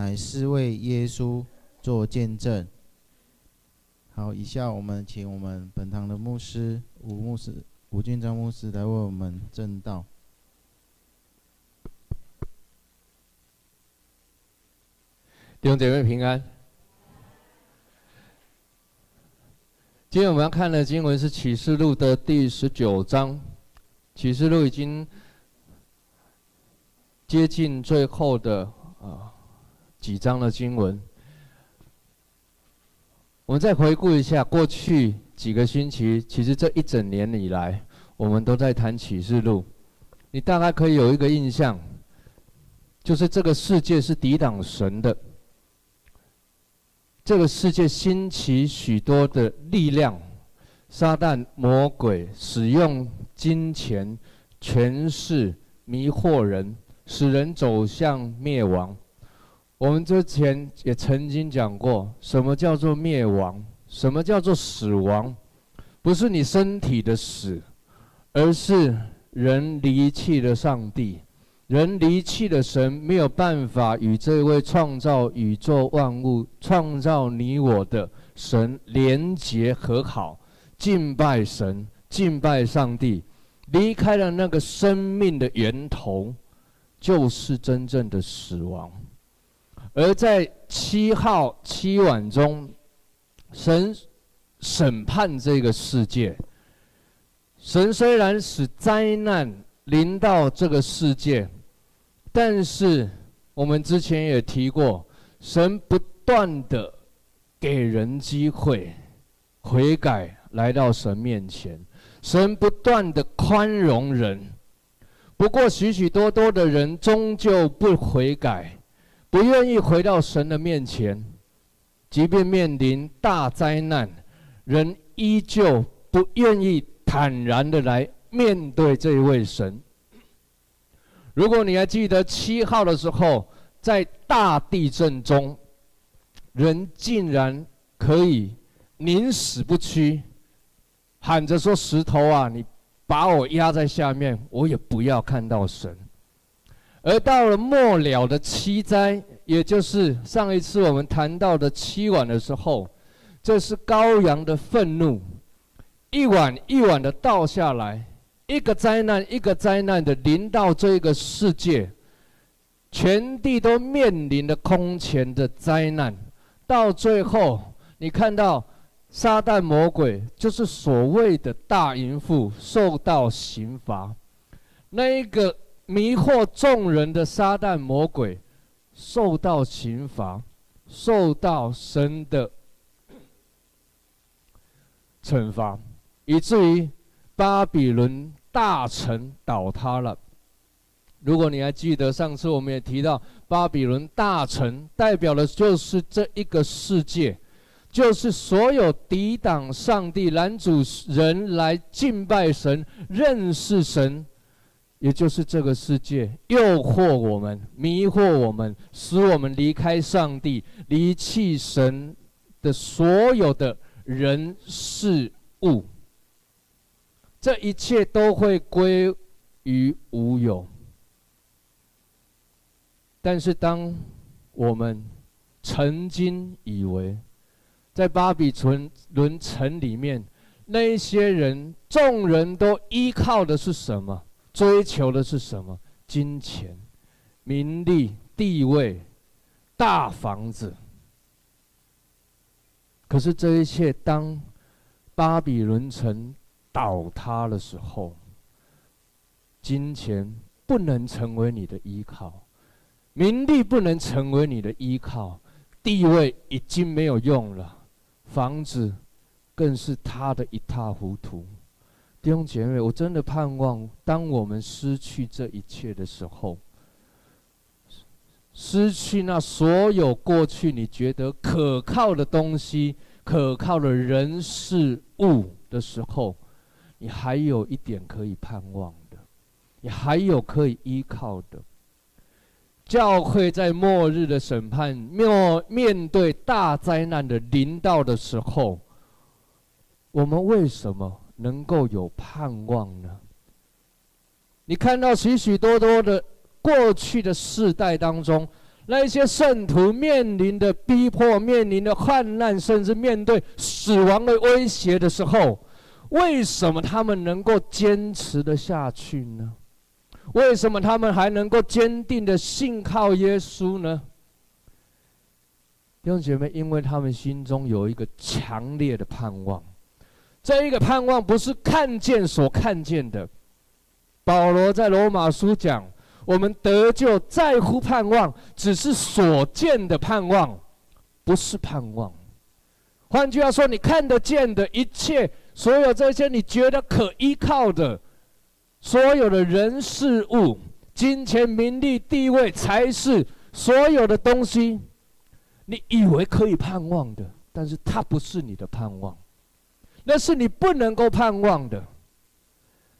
乃是为耶稣做见证。好，以下我们请我们本堂的牧师吴牧师吴俊章牧师来为我们证道。弟兄姐妹平安。今天我们要看的经文是启示录的第十九章。启示录已经接近最后的几章的经文。我们再回顾一下过去几个星期，其实这一整年以来，我们都在谈启示录。你大概可以有一个印象，就是这个世界是抵挡神的。这个世界兴起许多的力量，撒旦魔鬼使用金钱、权势迷惑人，使人走向灭亡。我们之前也曾经讲过，什么叫做灭亡？什么叫做死亡？不是你身体的死，而是人离弃了上帝，人离弃了神，没有办法与这位创造宇宙万物、创造你我的神连结和好，敬拜神，敬拜上帝，离开了那个生命的源头，就是真正的死亡。而在七号七晚中，神审判这个世界。神虽然使灾难临到这个世界，但是我们之前也提过，神不断的给人机会悔改，来到神面前。神不断的宽容人，不过许许多多的人终究不悔改。不愿意回到神的面前，即便面临大灾难，人依旧不愿意坦然的来面对这一位神。如果你还记得七号的时候，在大地震中，人竟然可以宁死不屈，喊着说：“石头啊，你把我压在下面，我也不要看到神。”而到了末了的七灾，也就是上一次我们谈到的七晚的时候，这是羔羊的愤怒，一晚一晚的倒下来，一个灾难一个灾难的临到这个世界，全地都面临着空前的灾难。到最后，你看到撒旦魔鬼，就是所谓的大淫妇，受到刑罚，那一个。迷惑众人的撒旦魔鬼受到刑罚，受到神的惩罚，以至于巴比伦大城倒塌了。如果你还记得上次我们也提到，巴比伦大城代表的就是这一个世界，就是所有抵挡上帝、拦阻人来敬拜神、认识神。也就是这个世界诱惑我们、迷惑我们，使我们离开上帝、离弃神的所有的人事物，这一切都会归于无有。但是，当我们曾经以为，在巴比伦城里面，那些人、众人都依靠的是什么？追求的是什么？金钱、名利、地位、大房子。可是这一切，当巴比伦城倒塌的时候，金钱不能成为你的依靠，名利不能成为你的依靠，地位已经没有用了，房子更是塌得一塌糊涂。弟兄姐妹，我真的盼望，当我们失去这一切的时候，失去那所有过去你觉得可靠的东西、可靠的人事物的时候，你还有一点可以盼望的，你还有可以依靠的。教会在末日的审判面面对大灾难的临到的时候，我们为什么？能够有盼望呢？你看到许许多多的过去的世代当中，那一些圣徒面临的逼迫、面临的患难，甚至面对死亡的威胁的时候，为什么他们能够坚持得下去呢？为什么他们还能够坚定的信靠耶稣呢？弟兄姐妹，因为他们心中有一个强烈的盼望，这一个盼望不是看见所看见的。保罗在罗马书讲。我们得救在乎盼望，只是所见的盼望，不是盼望。换句话说，你看得见的一切，所有这些你觉得可依靠的，所有的人事物、金钱、名利、地位、财势，所有的东西，你以为可以盼望的，但是它不是你的盼望，那是你不能够盼望的。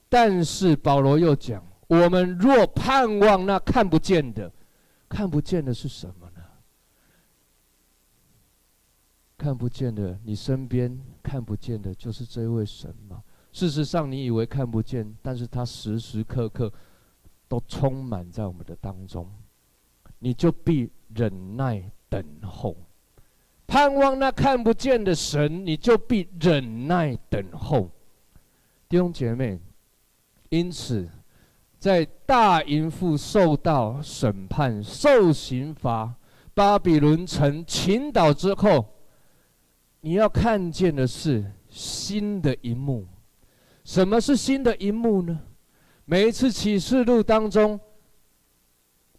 但是保罗又讲。我们若盼望那看不见的，看不见的是什么呢？看不见的，你身边看不见的，就是这位神吗？事实上，你以为看不见，但是他时时刻刻都充满在我们的当中，你就必忍耐等候，盼望那看不见的神，你就必忍耐等候。弟兄姐妹，因此。在大淫妇受到审判、受刑罚，巴比伦城倾倒之后，你要看见的是新的一幕。什么是新的一幕呢？每一次启示录当中，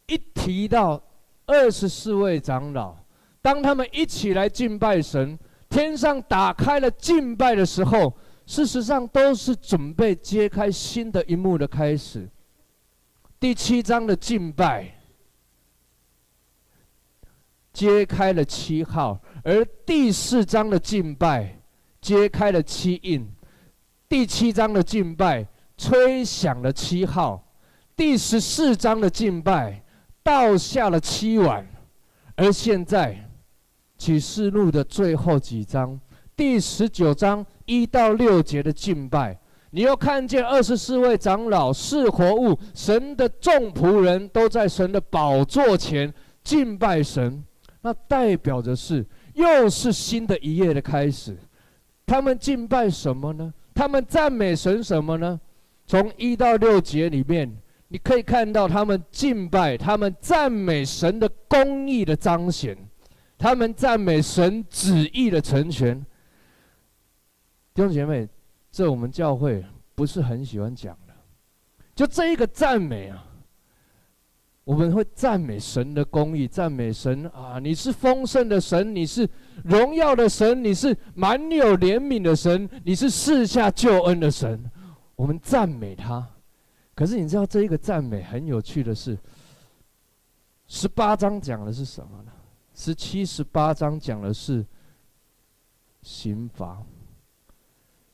一提到二十四位长老，当他们一起来敬拜神，天上打开了敬拜的时候，事实上都是准备揭开新的一幕的开始。第七章的敬拜揭开了七号，而第四章的敬拜揭开了七印。第七章的敬拜吹响了七号，第十四章的敬拜倒下了七碗，而现在启示录的最后几章，第十九章一到六节的敬拜。你要看见二十四位长老是活物，神的众仆人都在神的宝座前敬拜神，那代表着是又是新的一页的开始。他们敬拜什么呢？他们赞美神什么呢？从一到六节里面，你可以看到他们敬拜，他们赞美神的公义的彰显，他们赞美神旨意的成全。弟兄姐妹。这我们教会不是很喜欢讲的，就这一个赞美啊，我们会赞美神的公义，赞美神啊，你是丰盛的神，你是荣耀的神，你是满有怜悯的神，你是赐下救恩的神，我们赞美他。可是你知道这一个赞美很有趣的是，十八章讲的是什么呢？十七、十八章讲的是刑罚。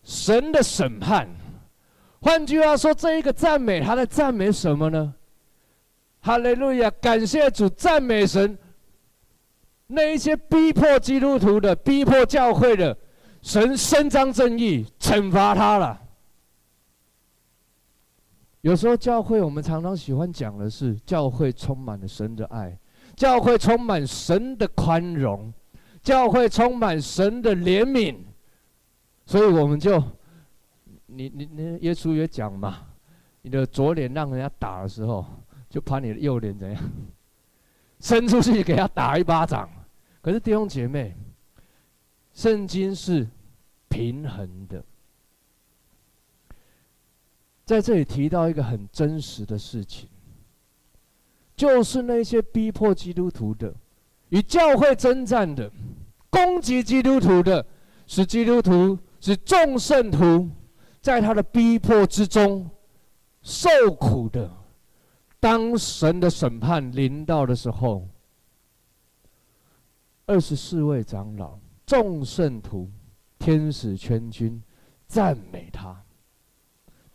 神的审判，换句话说，这一个赞美，他在赞美什么呢？哈利路亚，感谢主，赞美神。那一些逼迫基督徒的、逼迫教会的，神伸张正义，惩罚他了。有时候教会，我们常常喜欢讲的是，教会充满了神的爱，教会充满神的宽容，教会充满神的怜悯。所以我们就，你你你，耶稣也讲嘛，你的左脸让人家打的时候，就把你的右脸怎样，伸出去给他打一巴掌。可是弟兄姐妹，圣经是平衡的，在这里提到一个很真实的事情，就是那些逼迫基督徒的、与教会征战的、攻击基督徒的，使基督徒。使众圣徒在他的逼迫之中受苦的。当神的审判临到的时候，二十四位长老、众圣徒、天使全军赞美他，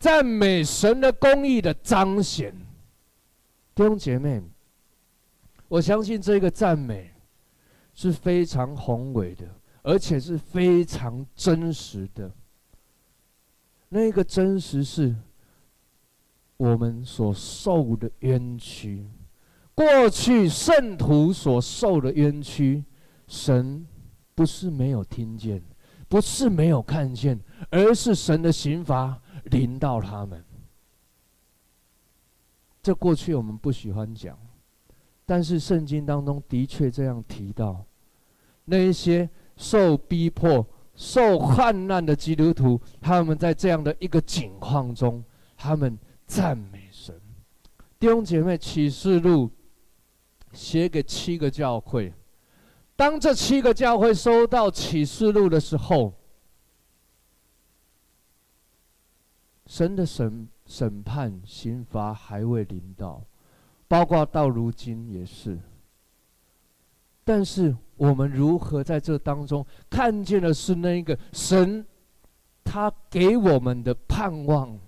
赞美神的公义的彰显。弟兄姐妹，我相信这个赞美是非常宏伟的。而且是非常真实的，那个真实是我们所受的冤屈，过去圣徒所受的冤屈，神不是没有听见，不是没有看见，而是神的刑罚临到他们。这过去我们不喜欢讲，但是圣经当中的确这样提到，那一些受逼迫、受患难的基督徒，他们在这样的一个境况中，他们赞美神。弟兄姐妹，启示录写给七个教会，当这七个教会收到启示录的时候，神的审。审判、刑罚还未临到，包括到如今也是。但是我们如何在这当中看见的是那一个神，他给我们的盼望？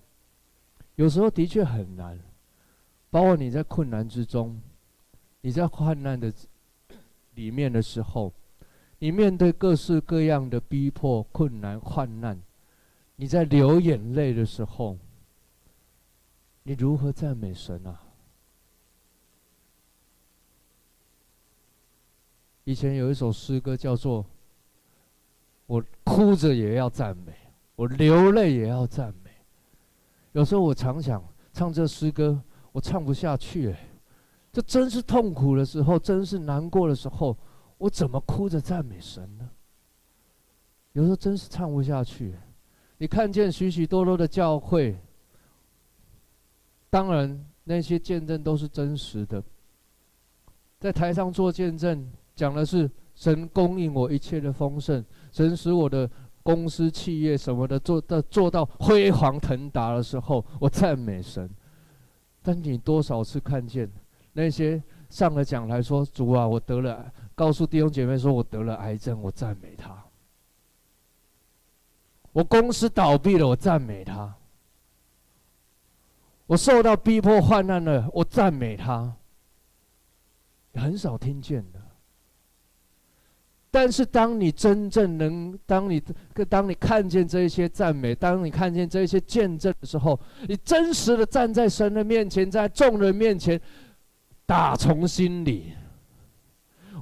有时候的确很难，包括你在困难之中，你在患难的里面的时候，你面对各式各样的逼迫、困难、患难，你在流眼泪的时候。你如何赞美神啊？以前有一首诗歌叫做“我哭着也要赞美，我流泪也要赞美”。有时候我常想唱这诗歌，我唱不下去哎，这真是痛苦的时候，真是难过的时候，我怎么哭着赞美神呢？有时候真是唱不下去。你看见许许多多的教会。当然，那些见证都是真实的。在台上做见证，讲的是神供应我一切的丰盛，神使我的公司、企业什么的做到做到辉煌腾达的时候，我赞美神。但你多少次看见那些上了讲台说：“主啊，我得了。”告诉弟兄姐妹说：“我得了癌症。”我赞美他。我公司倒闭了，我赞美他。我受到逼迫患难了，我赞美他。很少听见的。但是当你真正能，当你当你看见这些赞美，当你看见这些见证的时候，你真实的站在神的面前，在众人面前，打从心里，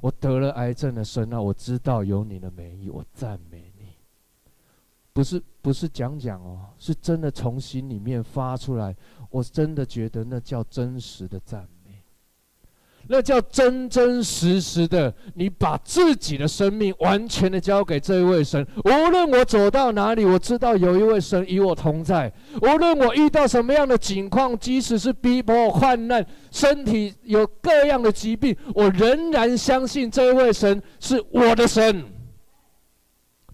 我得了癌症的神啊，我知道有你的美意，我赞美你。不是不是讲讲哦，是真的从心里面发出来。我真的觉得那叫真实的赞美，那叫真真实实的，你把自己的生命完全的交给这一位神。无论我走到哪里，我知道有一位神与我同在。无论我遇到什么样的境况，即使是逼迫、患难，身体有各样的疾病，我仍然相信这一位神是我的神。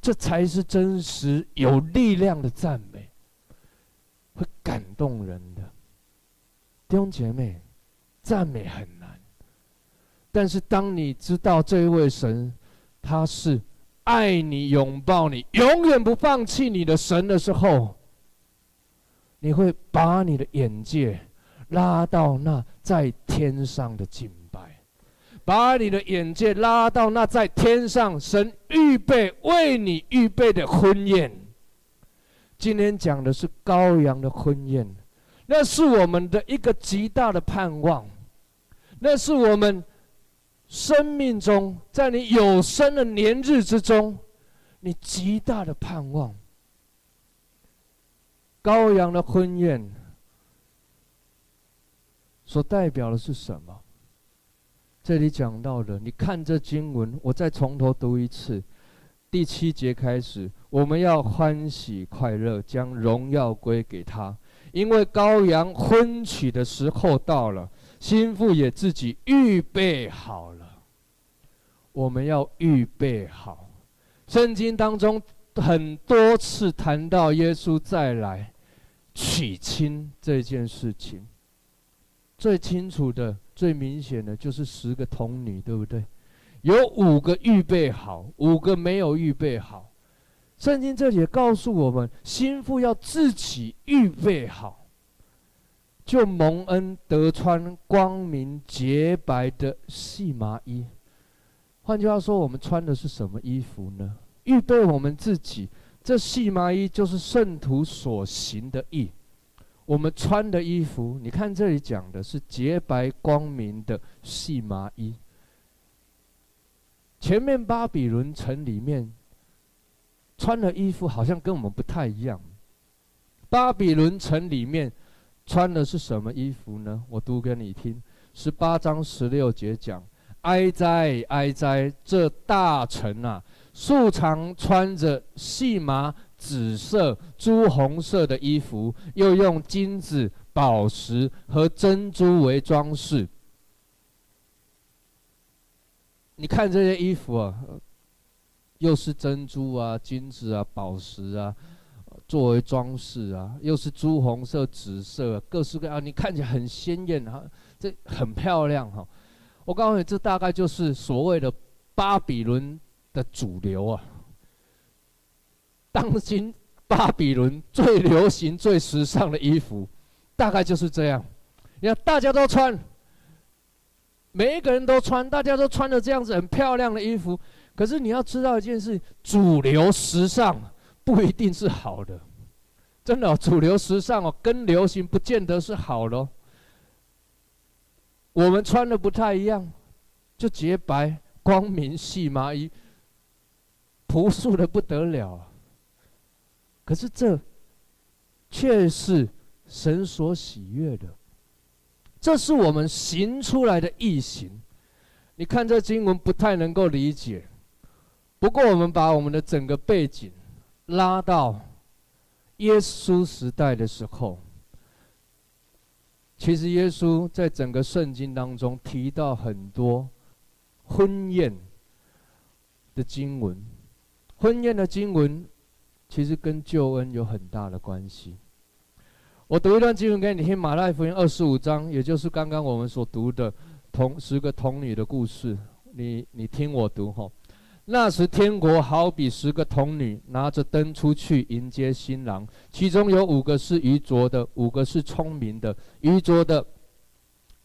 这才是真实有力量的赞美，会感动人。弟兄姐妹，赞美很难，但是当你知道这一位神，他是爱你、拥抱你、永远不放弃你的神的时候，你会把你的眼界拉到那在天上的敬拜，把你的眼界拉到那在天上神预备为你预备的婚宴。今天讲的是羔羊的婚宴。那是我们的一个极大的盼望，那是我们生命中，在你有生的年日之中，你极大的盼望。羔羊的婚宴所代表的是什么？这里讲到的，你看这经文，我再从头读一次，第七节开始，我们要欢喜快乐，将荣耀归给他。因为羔羊婚娶的时候到了，新妇也自己预备好了。我们要预备好。圣经当中很多次谈到耶稣再来娶亲这件事情，最清楚的、最明显的就是十个童女，对不对？有五个预备好，五个没有预备好。圣经这里也告诉我们，心腹要自己预备好，就蒙恩得穿光明洁白的细麻衣。换句话说，我们穿的是什么衣服呢？预备我们自己，这细麻衣就是圣徒所行的义。我们穿的衣服，你看这里讲的是洁白光明的细麻衣。前面巴比伦城里面穿的衣服好像跟我们不太一样。巴比伦城里面穿的是什么衣服呢？我读给你听，十八章十六节讲：哀哉，哀哉，这大城啊，素常穿着细麻。紫色、朱红色的衣服，又用金子、宝石和珍珠为装饰。你看这些衣服啊，又是珍珠啊、金子啊、宝石啊，作为装饰啊，又是朱红色、紫色，各式各样，你看起来很鲜艳哈，这很漂亮哈。我告诉你，这大概就是所谓的巴比伦的主流啊。当今巴比伦最流行、最时尚的衣服，大概就是这样。你看，大家都穿，每一个人都穿，大家都穿着这样子很漂亮的衣服。可是你要知道一件事：主流时尚不一定是好的。真的，主流时尚哦，跟流行不见得是好的。我们穿的不太一样，就洁白、光明、细麻衣，朴素的不得了。可是这却是神所喜悦的，这是我们行出来的异行。你看这经文不太能够理解，不过我们把我们的整个背景拉到耶稣时代的时候，其实耶稣在整个圣经当中提到很多婚宴的经文，婚宴的经文。其实跟救恩有很大的关系。我读一段经文给你听，《马太福音》二十五章，也就是刚刚我们所读的童十个童女的故事。你你听我读哈。那时天国好比十个童女拿着灯出去迎接新郎，其中有五个是愚拙的，五个是聪明的。愚拙的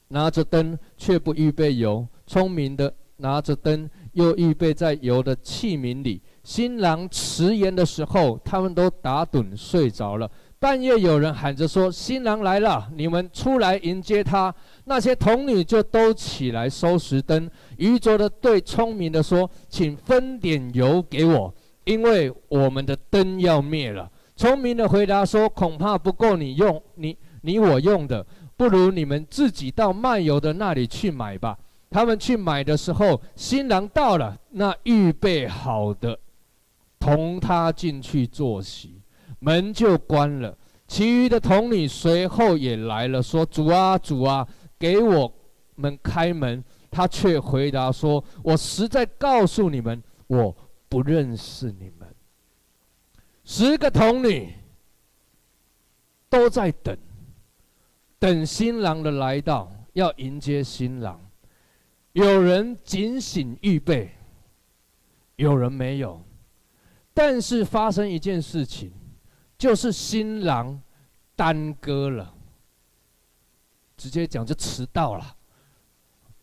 拿着灯却不预备油，聪明的拿着灯又预备在油的器皿里。新郎迟延的时候，他们都打盹睡着了。半夜有人喊着说：“新郎来了，你们出来迎接他。”那些童女就都起来收拾灯。愚拙的对聪明的说：“请分点油给我，因为我们的灯要灭了。”聪明的回答说：“恐怕不够你用，你你我用的，不如你们自己到卖油的那里去买吧。”他们去买的时候，新郎到了，那预备好的。同他进去坐席，门就关了。其余的童女随后也来了，说：“主啊，主啊，给我们开门。”他却回答说：“我实在告诉你们，我不认识你们。”十个童女都在等，等新郎的来到，要迎接新郎。有人警醒预备，有人没有。但是发生一件事情，就是新郎耽搁了，直接讲就迟到了，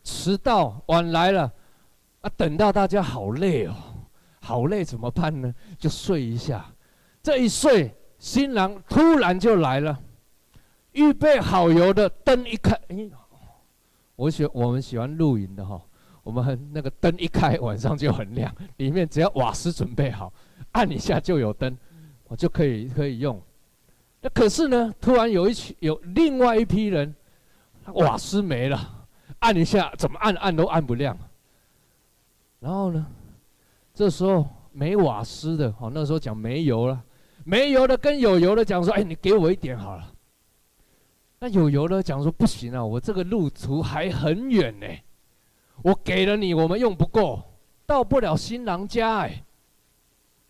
迟到晚来了，啊，等到大家好累哦，好累怎么办呢？就睡一下，这一睡，新郎突然就来了，预备好油的灯一开，哎，我喜我们喜欢露营的哈，我们那个灯一开，晚上就很亮，里面只要瓦斯准备好。按一下就有灯，我就可以可以用。那可是呢，突然有一群有另外一批人，瓦斯没了，按一下怎么按按都按不亮。然后呢，这时候没瓦斯的，哦，那时候讲没油了，没油的跟有油的讲说：“哎，你给我一点好了。”那有油的讲说：“不行啊，我这个路途还很远呢，我给了你，我们用不够，到不了新郎家哎。”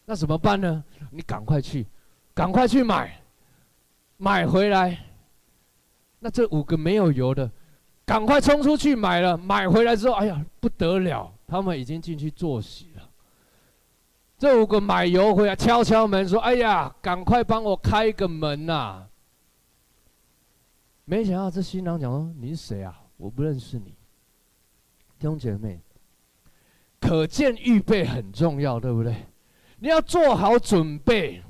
那怎么办呢？你赶快去，赶快去买，买回来。那这五个没有油的，赶快冲出去买了。买回来之后，哎呀，不得了，他们已经进去坐席了。这五个买油回来，敲敲门说：“哎呀，赶快帮我开个门呐！”没想到这新郎讲说：“你是谁啊？我不认识你。”弟兄姐妹，可见预备很重要，对不对？你要做好准备，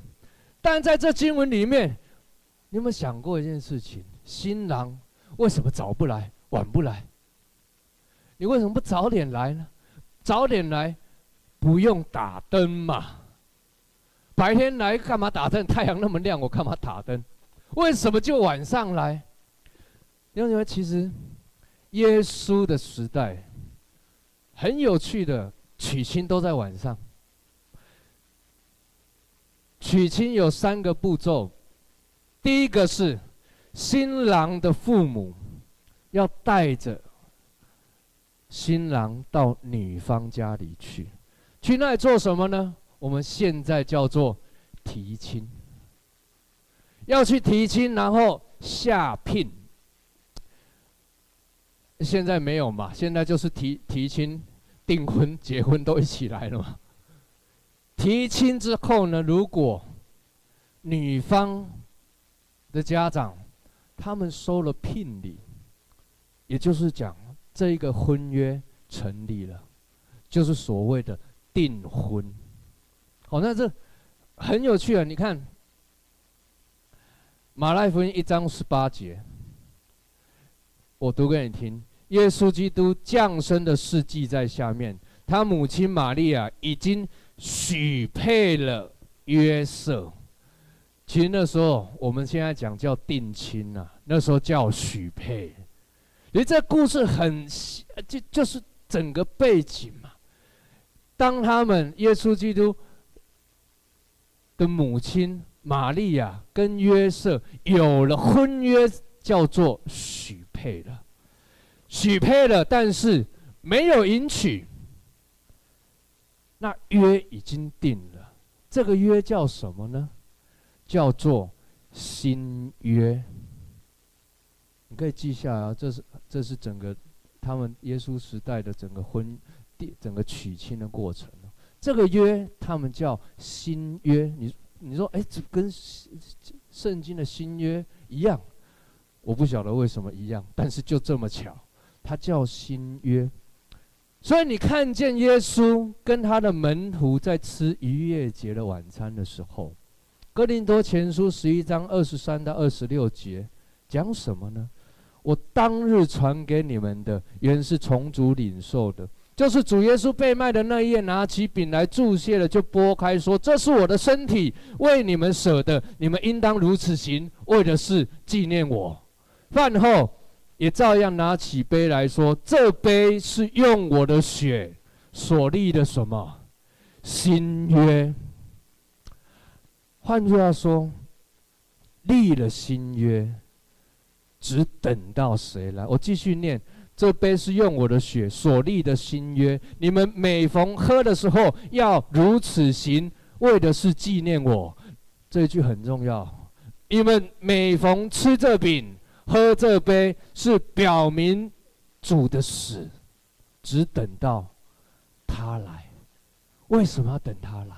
但在这经文里面，你有没有想过一件事情？新郎为什么找不来，晚不来？你为什么不早点来呢？早点来，不用打灯嘛。白天来干嘛打灯？太阳那么亮，我干嘛打灯？为什么就晚上来？因为其实耶稣的时代很有趣的，娶亲都在晚上。娶亲有三个步骤，第一个是新郎的父母要带着新郎到女方家里去，去那里做什么呢？我们现在叫做提亲，要去提亲，然后下聘。现在没有嘛？现在就是提提亲、订婚、结婚都一起来了嘛。提亲之后呢，如果女方的家长他们收了聘礼，也就是讲这一个婚约成立了，就是所谓的订婚。好，那这很有趣啊！你看，马太福音一章十八节，我读给你听。耶稣基督降生的事迹在下面，他母亲玛利亚已经许配了约瑟。其实那时候我们现在讲叫定亲啊，那时候叫许配。你这故事很就就是整个背景嘛。当他们耶稣基督。的母亲玛利亚跟约瑟有了婚约，叫做许配了，许配了，但是没有迎娶。那约已经定了，这个约叫什么呢？叫做新约。你可以记下啊，这是这是整个他们耶稣时代的整个婚，整个娶亲的过程。这个约他们叫新约，你你说哎，这跟圣经的新约一样？我不晓得为什么一样，但是就这么巧，它叫新约。所以你看见耶稣跟他的门徒在吃逾越节的晚餐的时候，《哥林多前书》十一章二十三到二十六节讲什么呢？我当日传给你们的，原是从主领受的。就是主耶稣被卖的那一夜，拿起饼来祝谢了，就擘开说：“这是我的身体，为你们舍的，你们应当如此行，为的是纪念我。”饭后也照样拿起杯来说：“这杯是用我的血所立的什么新约？”换句话说，立了新约，只等到谁来？我继续念。这杯是用我的血所立的新约，你们每逢喝的时候要如此行，为的是纪念我。这一句很重要。你们每逢吃这饼、喝这杯，是表明主的死，只等到他来。为什么要等他来？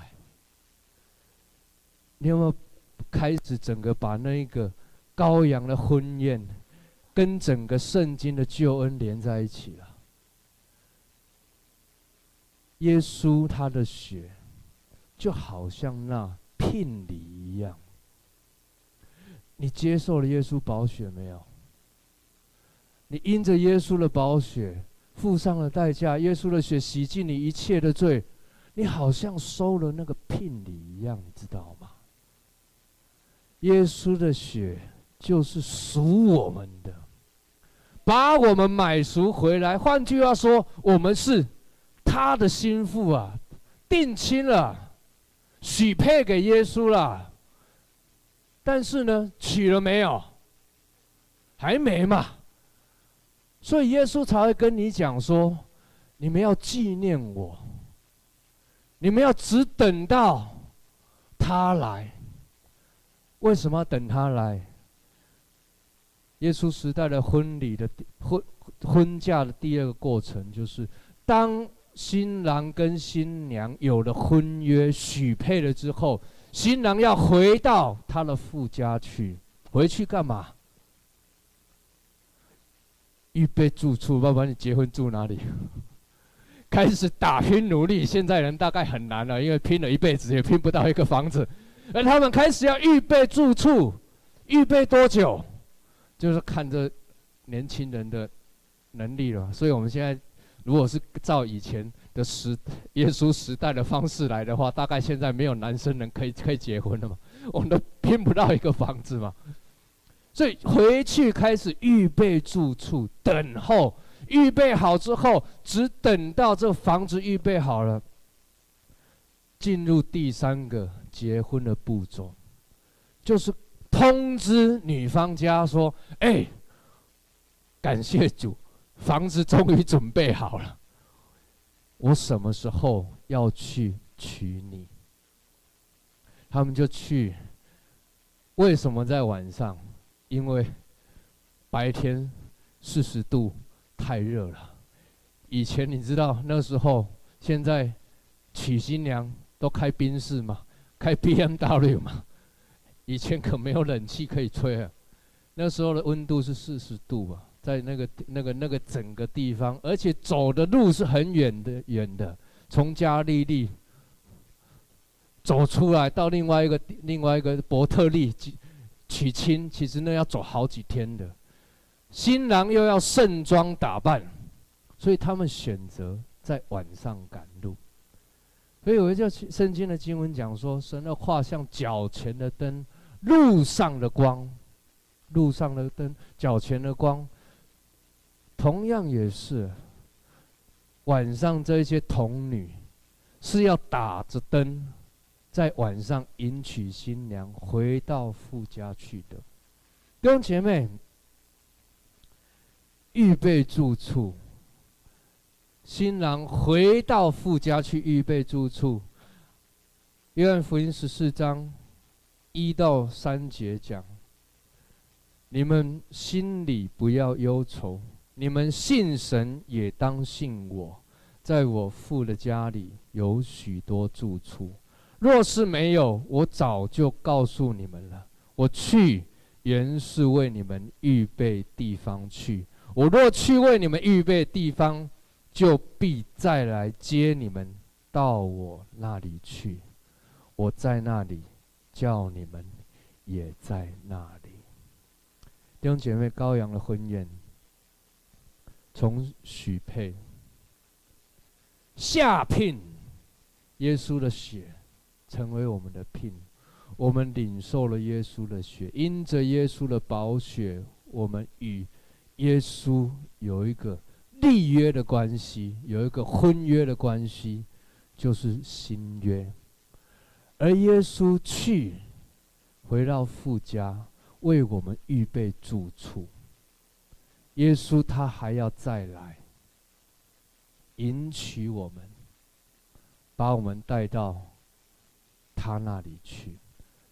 你有没有开始整个把那一个羔羊的婚宴？跟整个圣经的救恩连在一起了。耶稣他的血，就好像那聘礼一样。你接受了耶稣宝血没有？你因着耶稣的宝血付上了代价，耶稣的血洗净你一切的罪，你好像收了那个聘礼一样，你知道吗？耶稣的血就是属我们的。把我们买赎回来，换句话说，我们是他的心腹啊，定亲了，许配给耶稣了。但是呢，娶了没有？还没嘛。所以耶稣才会跟你讲说：你们要纪念我，你们要只等到他来。为什么要等他来？耶稣时代的婚礼的婚婚嫁的第二个过程，就是当新郎跟新娘有了婚约许配了之后，新郎要回到他的父家去，回去干嘛？预备住处，爸爸，你结婚住哪里？开始打拼努力。现在人大概很难了，因为拼了一辈子也拼不到一个房子，而他们开始要预备住处。预备多久？就是看这年轻人的能力了。所以我们现在如果是照以前的时耶稣时代的方式来的话，大概现在没有男生能可以可以结婚了嘛？我们都拼不到一个房子嘛。所以回去开始预备住处，等候。预备好之后，只等到这房子预备好了，进入第三个结婚的步骤，就是通知女方家说：“哎，感谢主，房子终于准备好了，我什么时候要去娶你？”他们就去。为什么在晚上？因为白天四十度。太热了。以前你知道那时候，现在娶新娘都开宾士嘛，开 BMW 嘛。以前可没有冷气可以吹啊。那时候的温度是四十度啊，在那个那个那个整个地方，而且走的路是很远的远的，从加利利走出来到另外一个另外一个伯特利娶亲，其实那要走好几天的。新郎又要盛装打扮，所以他们选择在晚上赶路。所以有一句圣经的经文讲说：“神的画像脚前的灯，路上的光，路上的灯，脚前的光。”同样也是晚上这些童女是要打着灯，在晚上迎娶新娘回到父家去的。弟兄姐妹。预备住处，新郎回到父家去预备住处。约翰福音十四章一到三节讲：你们心里不要忧愁，你们信神也当信我，在我父的家里有许多住处。若是没有，我早就告诉你们了。我去，原是为你们预备地方去。我若去为你们预备地方，就必再来接你们到我那里去。我在那里，叫你们也在那里。弟兄姐妹，羔羊的婚宴，从许配、下聘，耶稣的血成为我们的聘，我们领受了耶稣的血，因着耶稣的宝血，我们与。耶稣有一个立约的关系，有一个婚约的关系，就是新约。而耶稣去，回到父家，为我们预备住处。耶稣他还要再来，迎娶我们，把我们带到他那里去，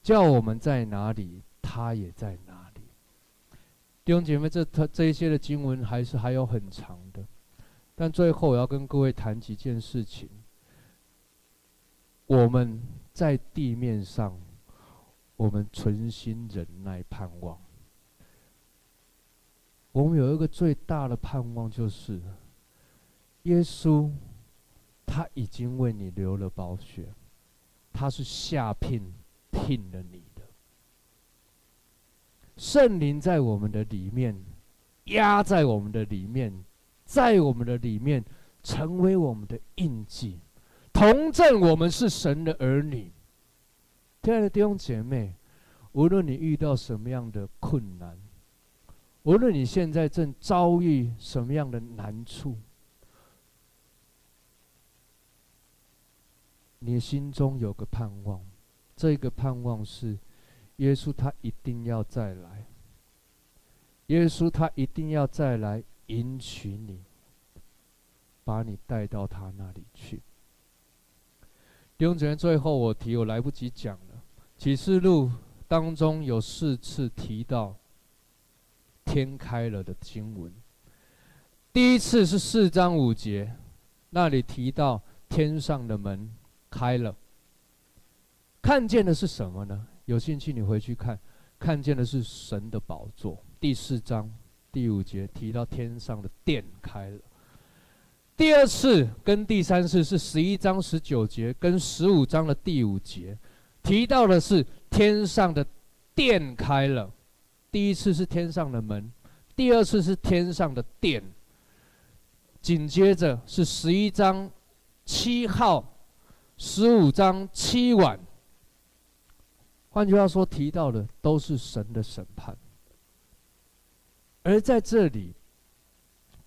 叫我们在哪里，他也在哪里。弟兄姐妹，这他这一些的经文还是还有很长的，但最后我要跟各位谈几件事情。我们在地面上，我们存心忍耐盼望。我们有一个最大的盼望，就是耶稣他已经为你流了宝血，他是下聘聘了你的。圣灵在我们的里面，压在我们的里面，在我们的里面成为我们的印记，同证我们是神的儿女。亲爱的弟兄姐妹，无论你遇到什么样的困难，无论你现在正遭遇什么样的难处，你心中有个盼望，这个盼望是。耶稣他一定要再来，耶稣他一定要再来迎娶你，把你带到他那里去。弟兄姊妹，最后我提，我来不及讲了。启示录当中有四次提到天开了的经文，第一次是四章五节，那里提到天上的门开了，看见的是什么呢？有兴趣，你回去看，看见的是神的宝座。第四章第五节提到天上的殿开了。第二次跟第三次是十一章十九节跟十五章的第五节，提到的是天上的殿开了，第一次是天上的门，第二次是天上的殿。紧接着是十一章七号，十五章七晚。换句话说，提到的都是神的审判。而在这里，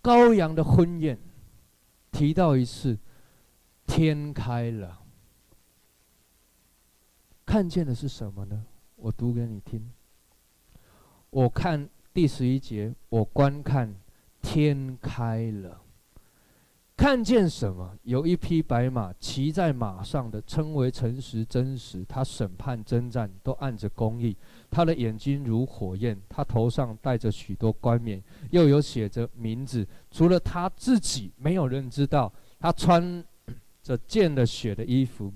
羔羊的婚宴提到一次，天开了。看见的是什么呢？我读给你听。我看第十一节，我观看天开了，看见什么？有一匹白马，骑在马上的称为诚实真实，他审判征战都按着公义。他的眼睛如火焰，他头上戴着许多冠冕，又有写着名字，除了他自己，没有人知道。他穿着溅了血的衣服。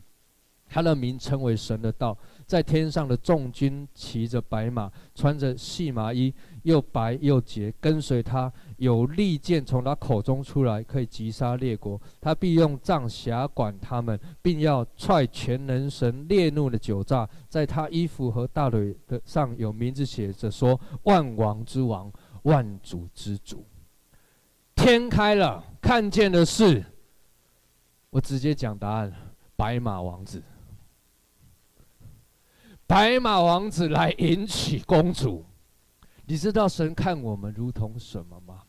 他的名称为神的道，在天上的众军骑着白马，穿着细麻衣，又白又洁，跟随他。有利剑从他口中出来，可以击杀列国。他必用杖辖管他们，并要踹全能神烈怒的酒醡。在他衣服和大腿的上有名字写着说：万王之王，万主之主。天开了，看见的是，我直接讲答案：白马王子。白马王子来迎娶公主，你知道神看我们如同什么吗？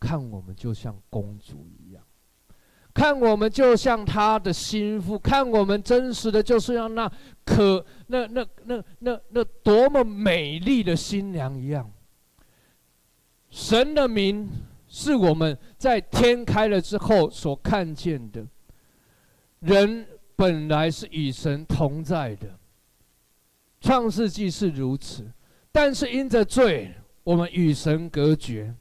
看我们就像公主一样，看我们就像他的心腹，看我们真实的就是像那可那那那那那，那多么美丽的新娘一样。神的名是我们在天开了之后所看见的，人本来是与神同在的。创世纪是如此，但是因着罪，我们与神隔绝。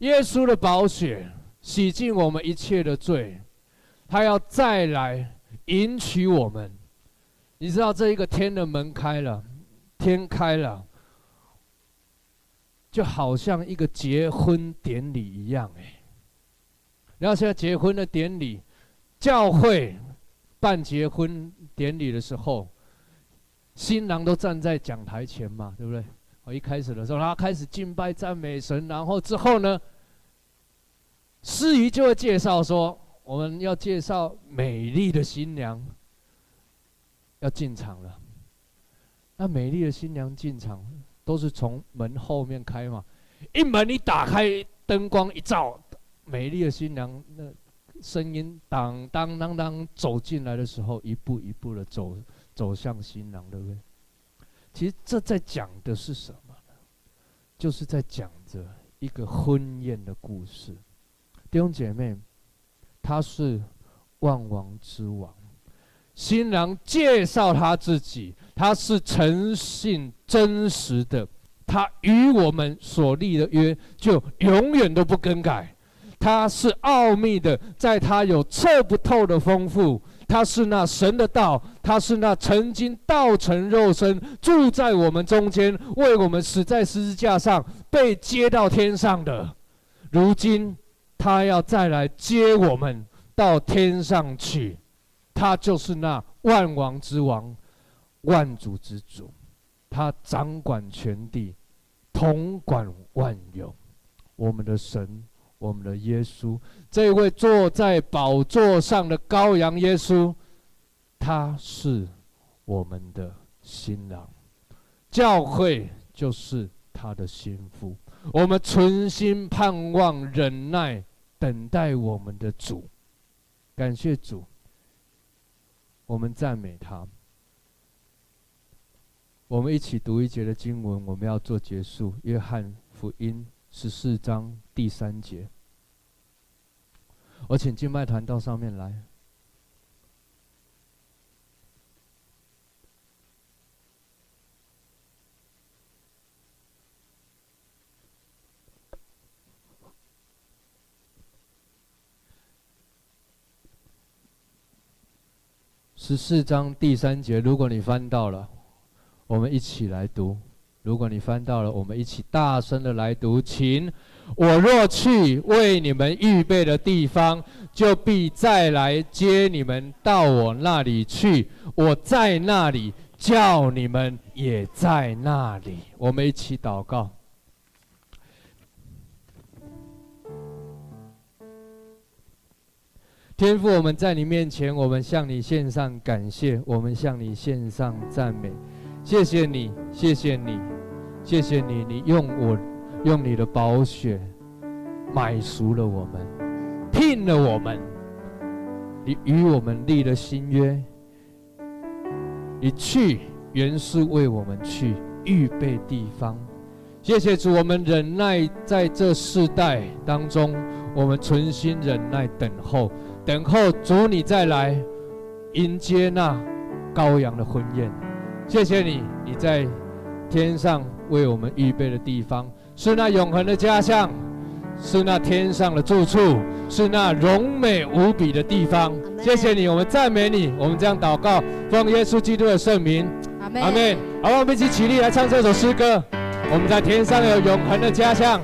耶稣的宝血洗净我们一切的罪，他要再来迎娶我们。你知道这一个天的门开了，天开了，就好像一个结婚典礼一样哎。然后现在结婚的典礼，教会办结婚典礼的时候。新郎都站在讲台前嘛，对不对？我一开始的时候，他开始敬拜赞美神，然后之后呢，司仪就会介绍说，我们要介绍美丽的新娘要进场了。那美丽的新娘进场都是从门后面开嘛，一门一打开，灯光一照，美丽的新娘那声音当当当当走进来的时候，一步一步的走。走向新郎，对不对？其实这在讲的是什么呢？就是在讲着一个婚宴的故事。弟兄姐妹，他是万王之王。新郎介绍他自己，他是诚信真实的，他与我们所立的约就永远都不更改。他是奥秘的，在他有测不透的丰富。他是那神的道，他是那曾经道成肉身，住在我们中间，为我们死在十字架上，被接到天上的。如今他要再来接我们到天上去，他就是那万王之王，万主之主，他掌管全地，统管万有，我们的神。我们的耶稣，这位坐在宝座上的羔羊耶稣，他是我们的新郎，教会就是他的心腹。我们存心盼望、忍耐、等待我们的主。感谢主，我们赞美他。我们一起读一节的经文，我们要做结束。约翰福音十四章。第三节，我请敬拜团到上面来。十四章第三节，如果你翻到了，我们一起来读。如果你翻到了，我们一起大声的来读，请。我若去为你们预备的地方，就必再来接你们到我那里去。我在那里，叫你们也在那里。我们一起祷告。天父，我们在你面前，我们向你献上感谢，我们向你献上赞美。谢谢你，谢谢你，谢谢你，你用我用你的宝血买赎了我们，聘了我们，你与我们立了新约。你去原是为我们去预备地方。谢谢主，我们忍耐在这世代当中，我们存心忍耐等候。等候主你再来迎接那羔羊的婚宴，谢谢你，你在天上为我们预备的地方是那永恒的家乡，是那天上的住处，是那荣美无比的地方。谢谢你，我们赞美你，我们这样祷告，奉耶稣基督的圣名，阿门。好，我们一起起立来唱这首诗歌。我们在天上有永恒的家乡。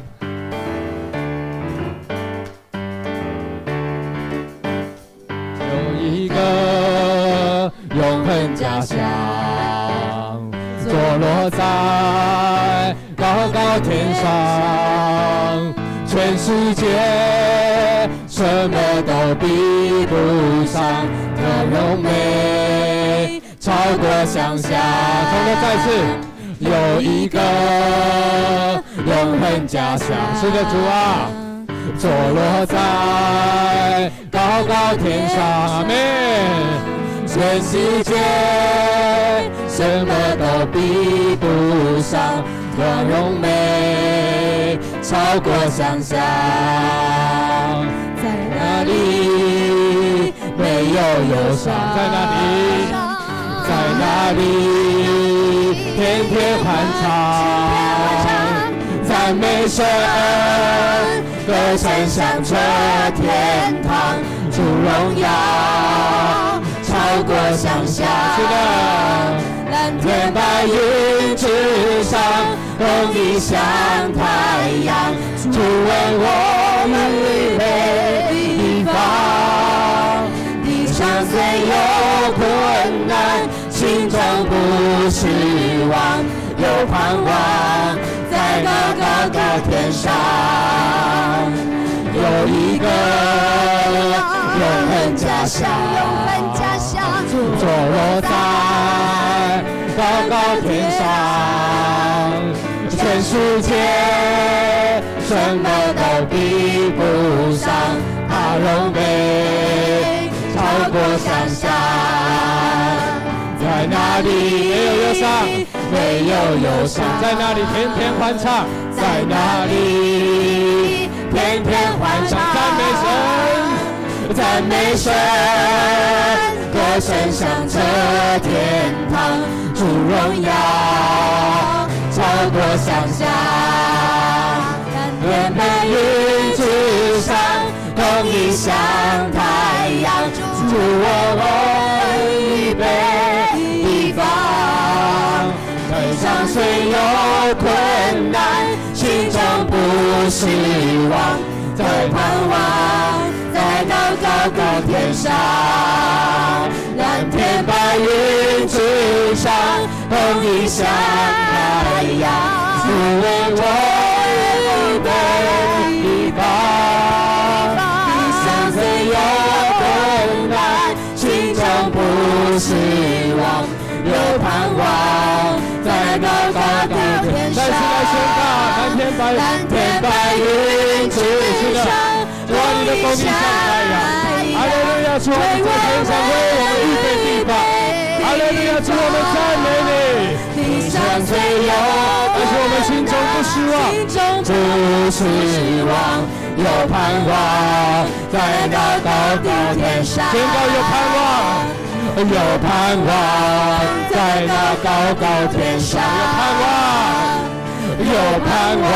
有一个永恒家乡，坐落在高高天上，全世界什么都比不上的荣美，超过想象。从头再次，有一个永恒家乡，是的主啊，坐落在高高天上，阿。全世界什么都比不上的荣美，超过想象。在哪里没有忧伤？在哪里？在哪里天天欢唱？赞美神，歌声响彻天堂，主荣耀。超过想象，蓝天白云之上，红地像太阳，主为我们预备地方。地上虽有困难，心中不失望，有盼望，在那高高天上，有一个。永恒家乡，坐落在高高天上，全世界什么都比不上他荣美，超过想象。在哪里没有忧伤？没有忧伤。在哪里天天欢唱？在哪里天天欢唱？赞美神。赞美神，歌声响彻天堂，主荣耀超过想象。天白云之上，公义像太阳，主为我预备地方。天上虽有困难，心中不失望，在盼望。在那高高天上，云之上，红衣像太阳，主为我预备地方。地上虽有困难，心中不失望，有盼望。在高高高天上，蓝天白云之上。你的风景像太阳，阿利路亚，主，我们在天上为我们预备地方，阿利路亚，主，我们赞美你。地上虽有，但是我们心中不失望，不失望，有盼望，在那高高天上，宣告有盼望，有盼望，在那高高天上，有盼望，有盼望，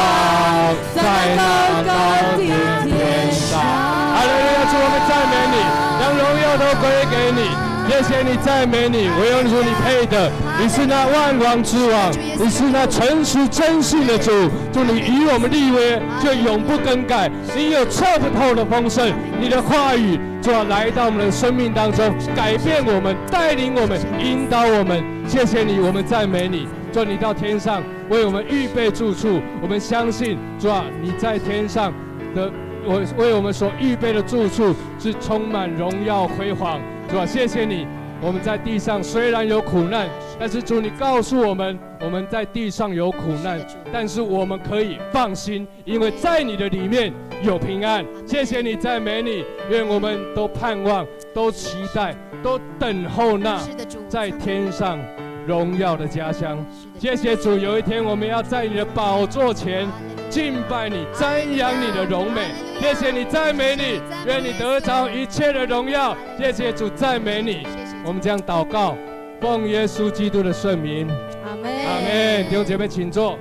在那高高天上。阿利路亚，主，我们赞美你，将荣耀都归给你。谢谢你，赞美你，唯有主你配的。你是那万王之王，你是那诚实真信的主。祝你与我们立约，就永不更改。你有测不透的丰盛，你的话语就要，来到我们的生命当中，改变我们，带领我们，引导我们。谢谢你，我们赞美你。主啊，你到天上为我们预备住处，我们相信主啊，你在天上的我为我们所预备的住处是充满荣耀辉煌。主啊，谢谢你。我们在地上虽然有苦难，但是主，你告诉我们，我们在地上有苦难，但是我们可以放心，因为在你的里面有平安。谢谢你，赞美你，愿我们都盼望，都期待，都等候那在天上荣耀的家乡。谢谢主，有一天我们要在你的宝座前敬拜你，瞻仰你的荣美。谢谢你，赞美你，愿你得着一切的荣耀。谢谢主，赞美你。我们这样祷告，奉耶稣基督的圣名，阿门。阿门。弟兄姐妹，请坐。